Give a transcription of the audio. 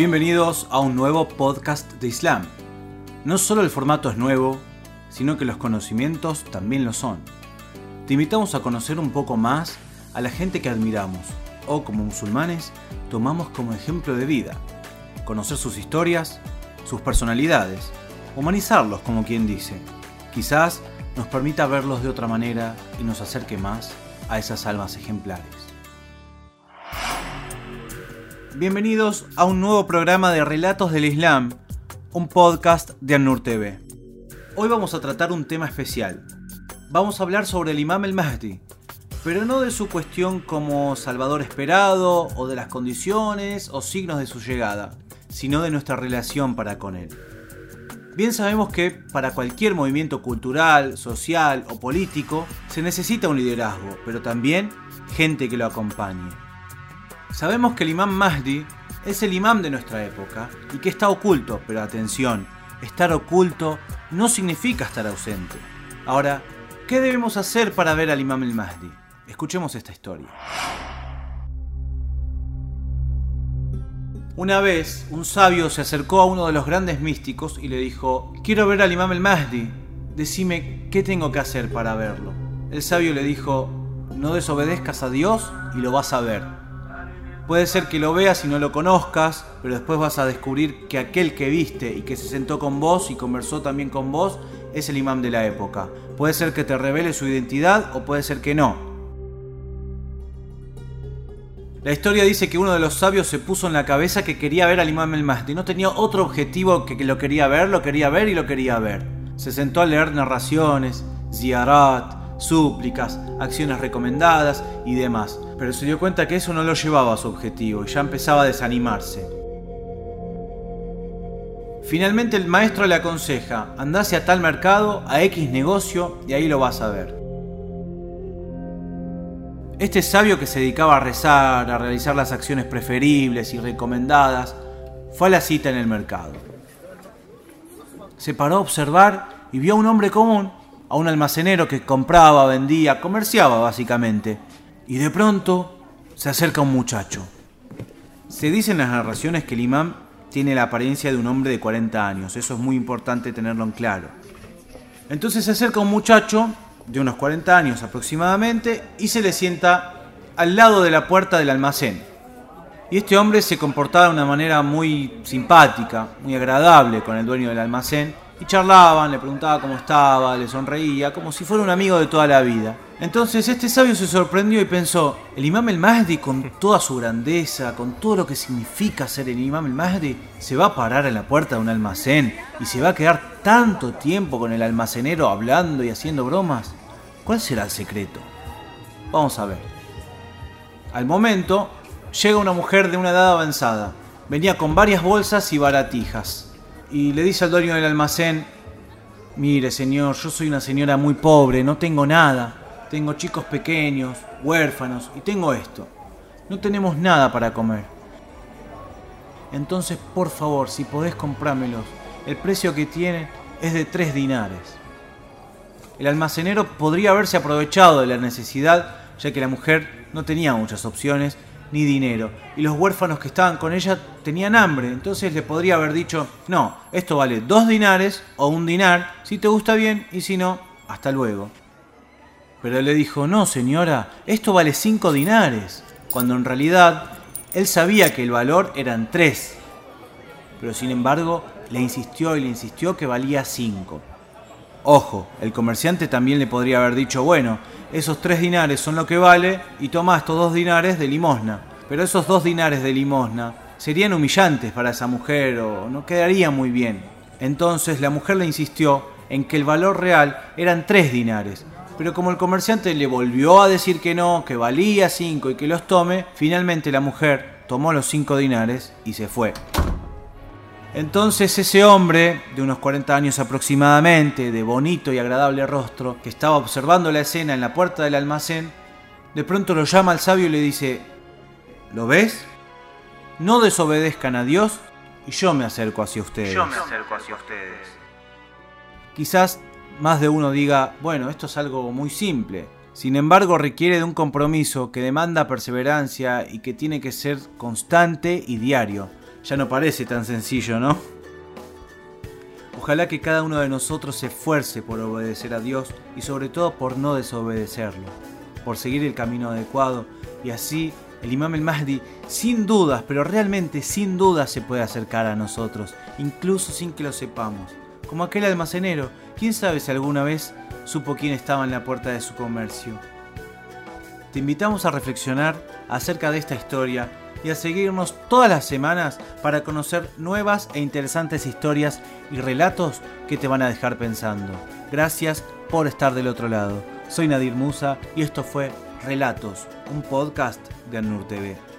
Bienvenidos a un nuevo podcast de Islam. No solo el formato es nuevo, sino que los conocimientos también lo son. Te invitamos a conocer un poco más a la gente que admiramos o como musulmanes tomamos como ejemplo de vida. Conocer sus historias, sus personalidades, humanizarlos como quien dice. Quizás nos permita verlos de otra manera y nos acerque más a esas almas ejemplares. Bienvenidos a un nuevo programa de Relatos del Islam, un podcast de Anur TV. Hoy vamos a tratar un tema especial. Vamos a hablar sobre el Imam el Mahdi, pero no de su cuestión como Salvador esperado o de las condiciones o signos de su llegada, sino de nuestra relación para con él. Bien sabemos que para cualquier movimiento cultural, social o político se necesita un liderazgo, pero también gente que lo acompañe. Sabemos que el imam Mahdi es el imam de nuestra época y que está oculto, pero atención, estar oculto no significa estar ausente. Ahora, ¿qué debemos hacer para ver al imam el Mahdi? Escuchemos esta historia. Una vez, un sabio se acercó a uno de los grandes místicos y le dijo, quiero ver al imam el Mahdi, decime qué tengo que hacer para verlo. El sabio le dijo, no desobedezcas a Dios y lo vas a ver. Puede ser que lo veas y no lo conozcas, pero después vas a descubrir que aquel que viste y que se sentó con vos y conversó también con vos es el imam de la época. Puede ser que te revele su identidad o puede ser que no. La historia dice que uno de los sabios se puso en la cabeza que quería ver al imam el Mahdi. No tenía otro objetivo que que lo quería ver, lo quería ver y lo quería ver. Se sentó a leer narraciones, ziyarat, súplicas, acciones recomendadas y demás, pero se dio cuenta que eso no lo llevaba a su objetivo y ya empezaba a desanimarse. Finalmente el maestro le aconseja, andase a tal mercado, a X negocio y ahí lo vas a ver. Este sabio que se dedicaba a rezar, a realizar las acciones preferibles y recomendadas, fue a la cita en el mercado. Se paró a observar y vio a un hombre común a un almacenero que compraba, vendía, comerciaba básicamente. Y de pronto se acerca un muchacho. Se dice en las narraciones que el imán tiene la apariencia de un hombre de 40 años, eso es muy importante tenerlo en claro. Entonces se acerca un muchacho de unos 40 años aproximadamente y se le sienta al lado de la puerta del almacén. Y este hombre se comportaba de una manera muy simpática, muy agradable con el dueño del almacén y charlaban, le preguntaba cómo estaba, le sonreía, como si fuera un amigo de toda la vida. Entonces este sabio se sorprendió y pensó, el imam el Mahdi con toda su grandeza, con todo lo que significa ser el imam el Mahdi, se va a parar en la puerta de un almacén y se va a quedar tanto tiempo con el almacenero hablando y haciendo bromas. ¿Cuál será el secreto? Vamos a ver. Al momento, llega una mujer de una edad avanzada. Venía con varias bolsas y baratijas y le dice al dueño del almacén, mire señor, yo soy una señora muy pobre, no tengo nada, tengo chicos pequeños, huérfanos y tengo esto. No tenemos nada para comer. Entonces, por favor, si podés comprármelos, el precio que tiene es de tres dinares. El almacenero podría haberse aprovechado de la necesidad, ya que la mujer no tenía muchas opciones ni dinero. Y los huérfanos que estaban con ella tenían hambre. Entonces le podría haber dicho, no, esto vale dos dinares o un dinar, si te gusta bien y si no, hasta luego. Pero le dijo, no señora, esto vale cinco dinares. Cuando en realidad él sabía que el valor eran tres. Pero sin embargo le insistió y le insistió que valía cinco. Ojo, el comerciante también le podría haber dicho, bueno, esos tres dinares son lo que vale y toma estos dos dinares de limosna. Pero esos dos dinares de limosna serían humillantes para esa mujer o no quedaría muy bien. Entonces la mujer le insistió en que el valor real eran tres dinares. Pero como el comerciante le volvió a decir que no, que valía cinco y que los tome, finalmente la mujer tomó los cinco dinares y se fue. Entonces ese hombre, de unos 40 años aproximadamente, de bonito y agradable rostro, que estaba observando la escena en la puerta del almacén, de pronto lo llama al sabio y le dice, ¿lo ves? No desobedezcan a Dios y yo me acerco hacia ustedes. Yo me acerco hacia ustedes. Quizás más de uno diga, bueno, esto es algo muy simple. Sin embargo, requiere de un compromiso que demanda perseverancia y que tiene que ser constante y diario ya no parece tan sencillo, ¿no? Ojalá que cada uno de nosotros se esfuerce por obedecer a Dios y sobre todo por no desobedecerlo, por seguir el camino adecuado y así el imam el Mahdi sin dudas, pero realmente sin dudas se puede acercar a nosotros, incluso sin que lo sepamos. Como aquel almacenero, quién sabe si alguna vez supo quién estaba en la puerta de su comercio. Te invitamos a reflexionar acerca de esta historia y a seguirnos todas las semanas para conocer nuevas e interesantes historias y relatos que te van a dejar pensando. Gracias por estar del otro lado. Soy Nadir Musa y esto fue Relatos, un podcast de Anur TV.